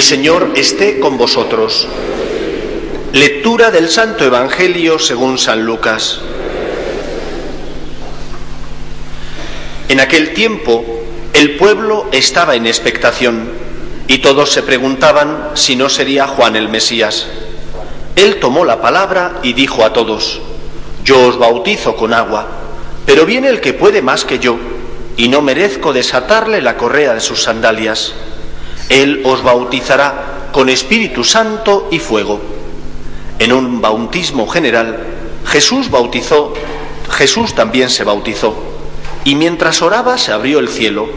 El Señor esté con vosotros. Lectura del Santo Evangelio según San Lucas. En aquel tiempo el pueblo estaba en expectación y todos se preguntaban si no sería Juan el Mesías. Él tomó la palabra y dijo a todos, yo os bautizo con agua, pero viene el que puede más que yo, y no merezco desatarle la correa de sus sandalias. Él os bautizará con Espíritu Santo y fuego. En un bautismo general, Jesús bautizó, Jesús también se bautizó, y mientras oraba se abrió el cielo,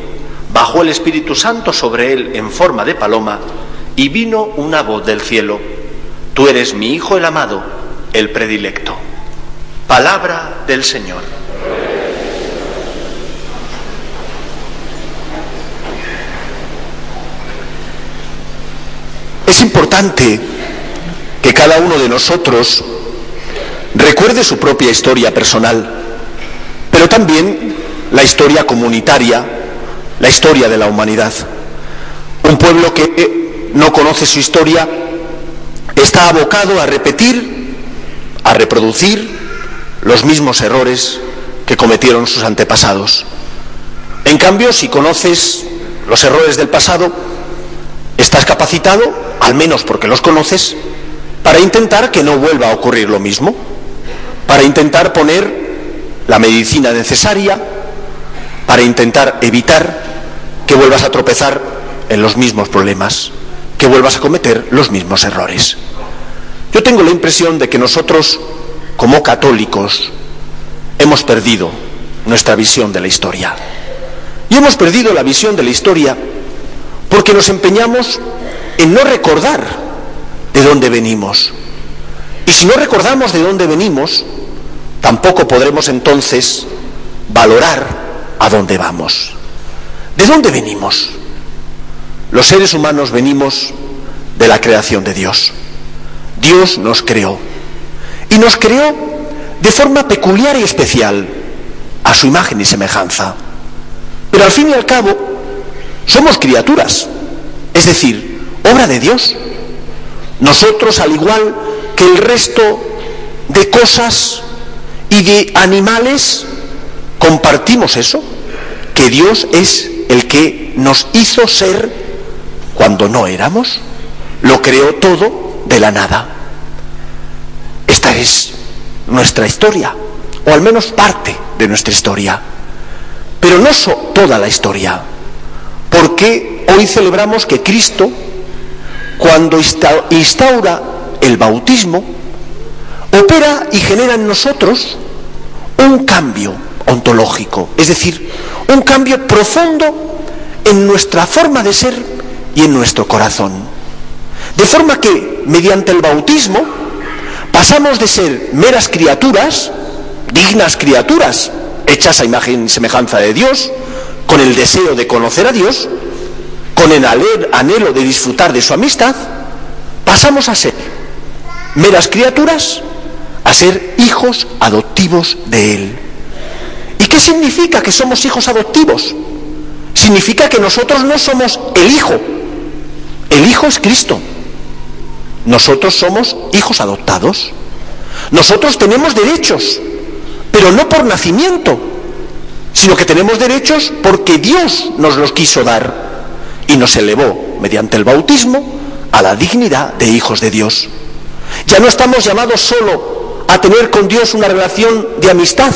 bajó el Espíritu Santo sobre él en forma de paloma, y vino una voz del cielo, Tú eres mi Hijo el amado, el predilecto. Palabra del Señor. Es importante que cada uno de nosotros recuerde su propia historia personal, pero también la historia comunitaria, la historia de la humanidad. Un pueblo que no conoce su historia está abocado a repetir, a reproducir los mismos errores que cometieron sus antepasados. En cambio, si conoces los errores del pasado, estás capacitado, al menos porque los conoces, para intentar que no vuelva a ocurrir lo mismo, para intentar poner la medicina necesaria, para intentar evitar que vuelvas a tropezar en los mismos problemas, que vuelvas a cometer los mismos errores. Yo tengo la impresión de que nosotros, como católicos, hemos perdido nuestra visión de la historia. Y hemos perdido la visión de la historia porque nos empeñamos en no recordar de dónde venimos. Y si no recordamos de dónde venimos, tampoco podremos entonces valorar a dónde vamos. ¿De dónde venimos? Los seres humanos venimos de la creación de Dios. Dios nos creó. Y nos creó de forma peculiar y especial, a su imagen y semejanza. Pero al fin y al cabo, somos criaturas, es decir, obra de Dios. Nosotros, al igual que el resto de cosas y de animales, compartimos eso, que Dios es el que nos hizo ser cuando no éramos, lo creó todo de la nada. Esta es nuestra historia, o al menos parte de nuestra historia, pero no toda la historia, porque hoy celebramos que Cristo, cuando instaura el bautismo, opera y genera en nosotros un cambio ontológico, es decir, un cambio profundo en nuestra forma de ser y en nuestro corazón. De forma que, mediante el bautismo, pasamos de ser meras criaturas, dignas criaturas, hechas a imagen y semejanza de Dios, con el deseo de conocer a Dios, con el anhelo de disfrutar de su amistad, pasamos a ser meras criaturas, a ser hijos adoptivos de Él. ¿Y qué significa que somos hijos adoptivos? Significa que nosotros no somos el Hijo, el Hijo es Cristo. Nosotros somos hijos adoptados. Nosotros tenemos derechos, pero no por nacimiento, sino que tenemos derechos porque Dios nos los quiso dar y nos elevó mediante el bautismo a la dignidad de hijos de Dios. Ya no estamos llamados solo a tener con Dios una relación de amistad.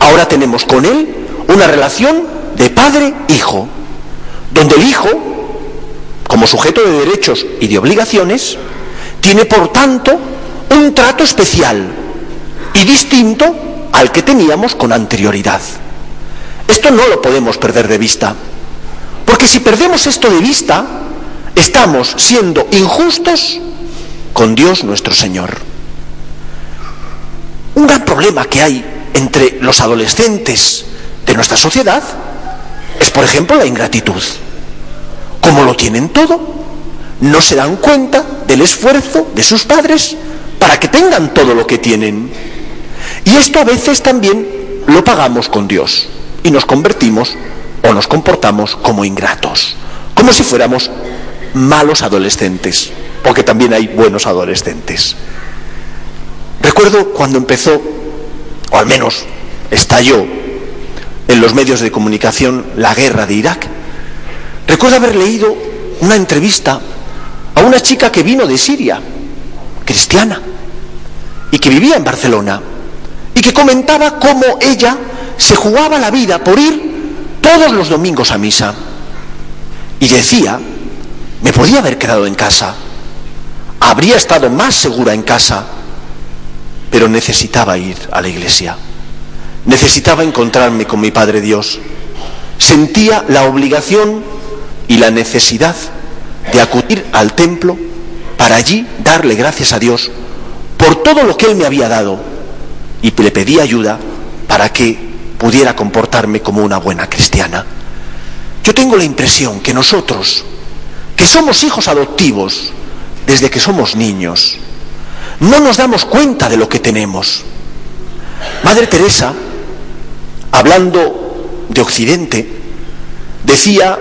Ahora tenemos con Él una relación de padre-hijo, donde el hijo, como sujeto de derechos y de obligaciones, tiene por tanto un trato especial y distinto al que teníamos con anterioridad. Esto no lo podemos perder de vista, porque si perdemos esto de vista, estamos siendo injustos con Dios nuestro Señor. Un gran problema que hay entre los adolescentes de nuestra sociedad es, por ejemplo, la ingratitud. Como lo tienen todo, no se dan cuenta del esfuerzo de sus padres para que tengan todo lo que tienen. Y esto a veces también lo pagamos con Dios y nos convertimos o nos comportamos como ingratos, como si fuéramos malos adolescentes, porque también hay buenos adolescentes. Recuerdo cuando empezó, o al menos estalló en los medios de comunicación la guerra de Irak, recuerdo haber leído una entrevista a una chica que vino de Siria, cristiana, y que vivía en Barcelona, y que comentaba cómo ella se jugaba la vida por ir todos los domingos a misa. Y decía, me podía haber quedado en casa, habría estado más segura en casa, pero necesitaba ir a la iglesia, necesitaba encontrarme con mi Padre Dios, sentía la obligación y la necesidad de acudir al templo para allí darle gracias a Dios por todo lo que Él me había dado y le pedí ayuda para que pudiera comportarme como una buena cristiana. Yo tengo la impresión que nosotros, que somos hijos adoptivos desde que somos niños, no nos damos cuenta de lo que tenemos. Madre Teresa, hablando de Occidente, decía,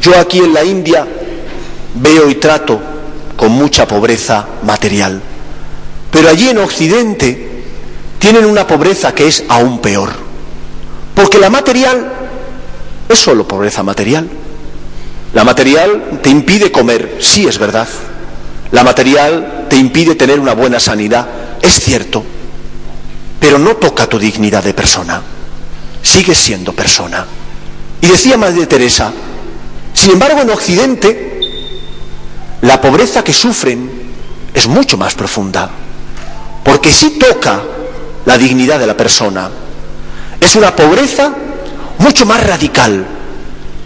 yo aquí en la India veo y trato con mucha pobreza material, pero allí en Occidente tienen una pobreza que es aún peor. Porque la material es solo pobreza material. La material te impide comer, sí es verdad. La material te impide tener una buena sanidad, es cierto. Pero no toca tu dignidad de persona. Sigues siendo persona. Y decía Madre Teresa, sin embargo en Occidente, la pobreza que sufren es mucho más profunda. Porque sí toca la dignidad de la persona. Es una pobreza mucho más radical.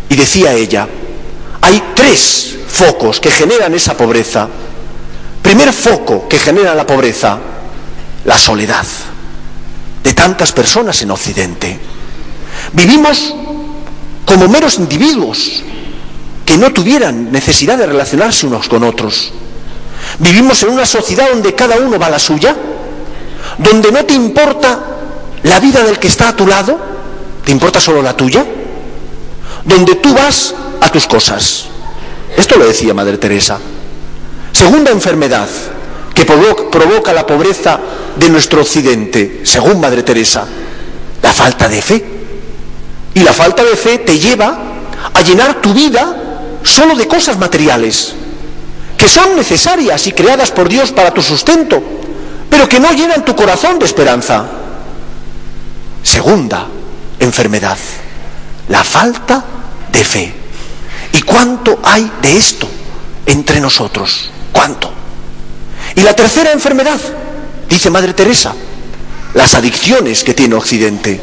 Y decía ella, hay tres focos que generan esa pobreza. Primer foco que genera la pobreza, la soledad de tantas personas en Occidente. Vivimos como meros individuos que no tuvieran necesidad de relacionarse unos con otros. Vivimos en una sociedad donde cada uno va a la suya, donde no te importa la vida del que está a tu lado, te importa solo la tuya, donde tú vas a tus cosas. Esto lo decía Madre Teresa. Segunda enfermedad que provoca la pobreza de nuestro occidente, según Madre Teresa, la falta de fe. Y la falta de fe te lleva a llenar tu vida solo de cosas materiales, que son necesarias y creadas por Dios para tu sustento, pero que no llenan tu corazón de esperanza. Segunda enfermedad, la falta de fe. ¿Y cuánto hay de esto entre nosotros? ¿Cuánto? Y la tercera enfermedad, dice Madre Teresa, las adicciones que tiene Occidente.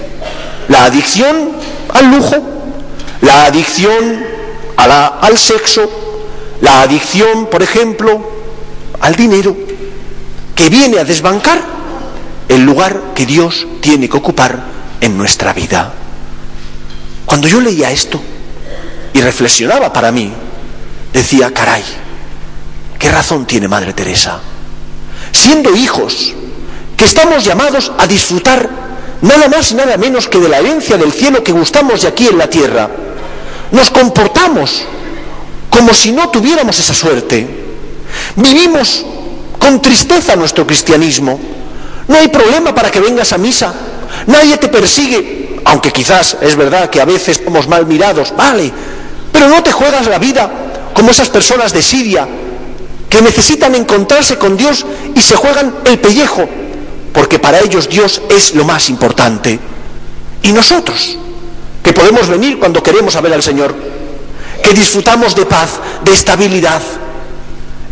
La adicción al lujo, la adicción al sexo, la adicción, por ejemplo, al dinero, que viene a desbancar el lugar que Dios tiene que ocupar en nuestra vida. Cuando yo leía esto y reflexionaba para mí, decía, caray, ¿qué razón tiene Madre Teresa? Siendo hijos, que estamos llamados a disfrutar nada más y nada menos que de la herencia del cielo que gustamos de aquí en la tierra, nos comportamos como si no tuviéramos esa suerte. Vivimos con tristeza nuestro cristianismo. No hay problema para que vengas a misa. Nadie te persigue, aunque quizás es verdad que a veces somos mal mirados, vale, pero no te juegas la vida como esas personas de Siria que necesitan encontrarse con Dios y se juegan el pellejo porque para ellos Dios es lo más importante. Y nosotros, que podemos venir cuando queremos a ver al Señor, que disfrutamos de paz, de estabilidad,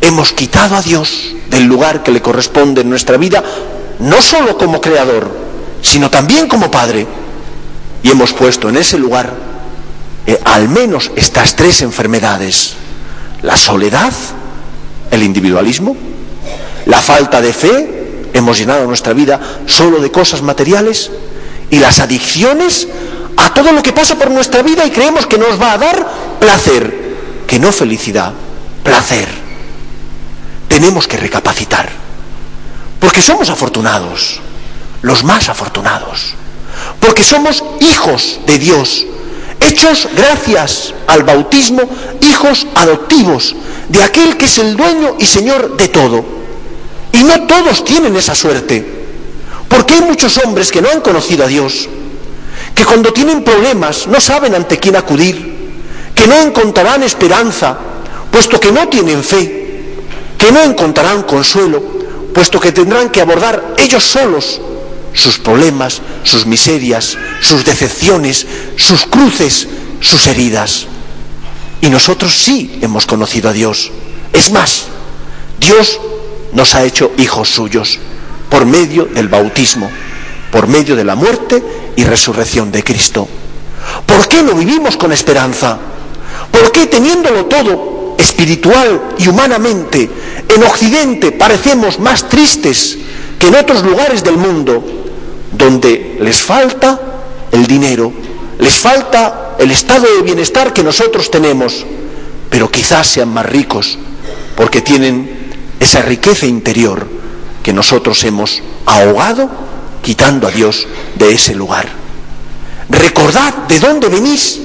hemos quitado a Dios del lugar que le corresponde en nuestra vida, no solo como creador, sino también como Padre. Y hemos puesto en ese lugar eh, al menos estas tres enfermedades, la soledad, el individualismo, la falta de fe, hemos llenado nuestra vida solo de cosas materiales, y las adicciones a todo lo que pasa por nuestra vida y creemos que nos va a dar placer, que no felicidad, placer. Tenemos que recapacitar, porque somos afortunados, los más afortunados, porque somos hijos de Dios, hechos gracias al bautismo, hijos adoptivos de aquel que es el dueño y señor de todo. Y no todos tienen esa suerte, porque hay muchos hombres que no han conocido a Dios, que cuando tienen problemas no saben ante quién acudir, que no encontrarán esperanza, puesto que no tienen fe, que no encontrarán consuelo, puesto que tendrán que abordar ellos solos sus problemas, sus miserias, sus decepciones, sus cruces, sus heridas. Y nosotros sí hemos conocido a Dios. Es más, Dios nos ha hecho hijos suyos por medio del bautismo, por medio de la muerte y resurrección de Cristo. ¿Por qué no vivimos con esperanza? ¿Por qué teniéndolo todo espiritual y humanamente en Occidente parecemos más tristes que en otros lugares del mundo donde les falta el dinero, les falta el estado de bienestar que nosotros tenemos, pero quizás sean más ricos porque tienen esa riqueza interior que nosotros hemos ahogado quitando a Dios de ese lugar. Recordad de dónde venís.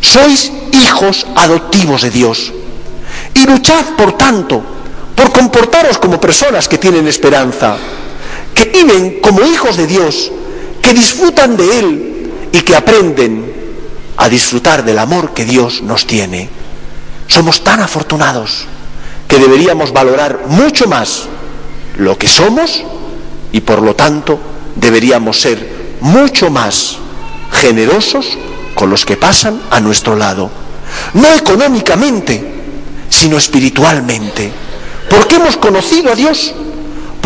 Sois hijos adoptivos de Dios. Y luchad, por tanto, por comportaros como personas que tienen esperanza, que viven como hijos de Dios, que disfrutan de Él y que aprenden a disfrutar del amor que Dios nos tiene. Somos tan afortunados que deberíamos valorar mucho más lo que somos y por lo tanto deberíamos ser mucho más generosos con los que pasan a nuestro lado. No económicamente, sino espiritualmente. Porque hemos conocido a Dios,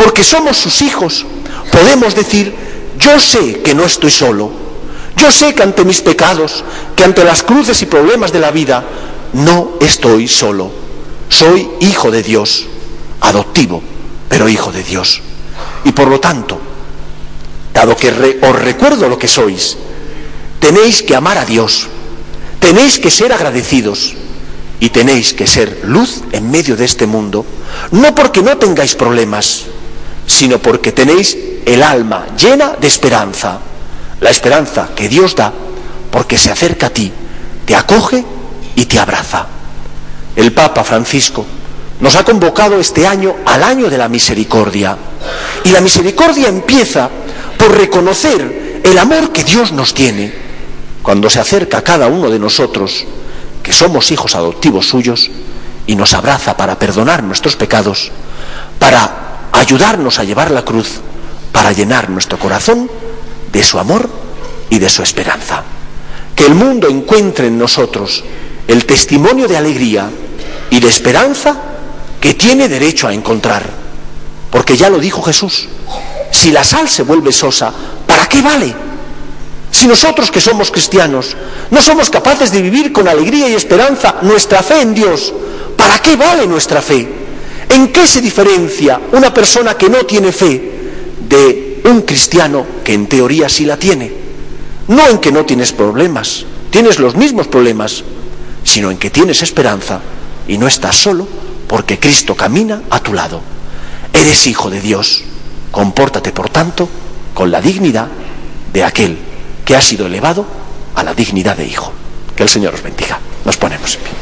porque somos sus hijos, podemos decir, yo sé que no estoy solo. Yo sé que ante mis pecados, que ante las cruces y problemas de la vida, no estoy solo. Soy hijo de Dios, adoptivo pero hijo de Dios. Y por lo tanto, dado que os recuerdo lo que sois, tenéis que amar a Dios, tenéis que ser agradecidos y tenéis que ser luz en medio de este mundo, no porque no tengáis problemas, sino porque tenéis el alma llena de esperanza, la esperanza que Dios da porque se acerca a ti, te acoge y te abraza. El Papa Francisco nos ha convocado este año al año de la misericordia. Y la misericordia empieza por reconocer el amor que Dios nos tiene cuando se acerca a cada uno de nosotros, que somos hijos adoptivos suyos, y nos abraza para perdonar nuestros pecados, para ayudarnos a llevar la cruz, para llenar nuestro corazón de su amor y de su esperanza. Que el mundo encuentre en nosotros el testimonio de alegría y de esperanza que tiene derecho a encontrar. Porque ya lo dijo Jesús, si la sal se vuelve sosa, ¿para qué vale? Si nosotros que somos cristianos no somos capaces de vivir con alegría y esperanza nuestra fe en Dios, ¿para qué vale nuestra fe? ¿En qué se diferencia una persona que no tiene fe de un cristiano que en teoría sí la tiene? No en que no tienes problemas, tienes los mismos problemas, sino en que tienes esperanza y no estás solo porque Cristo camina a tu lado. Eres hijo de Dios. Compórtate, por tanto, con la dignidad de aquel que ha sido elevado a la dignidad de hijo. Que el Señor os bendiga. Nos ponemos en pie.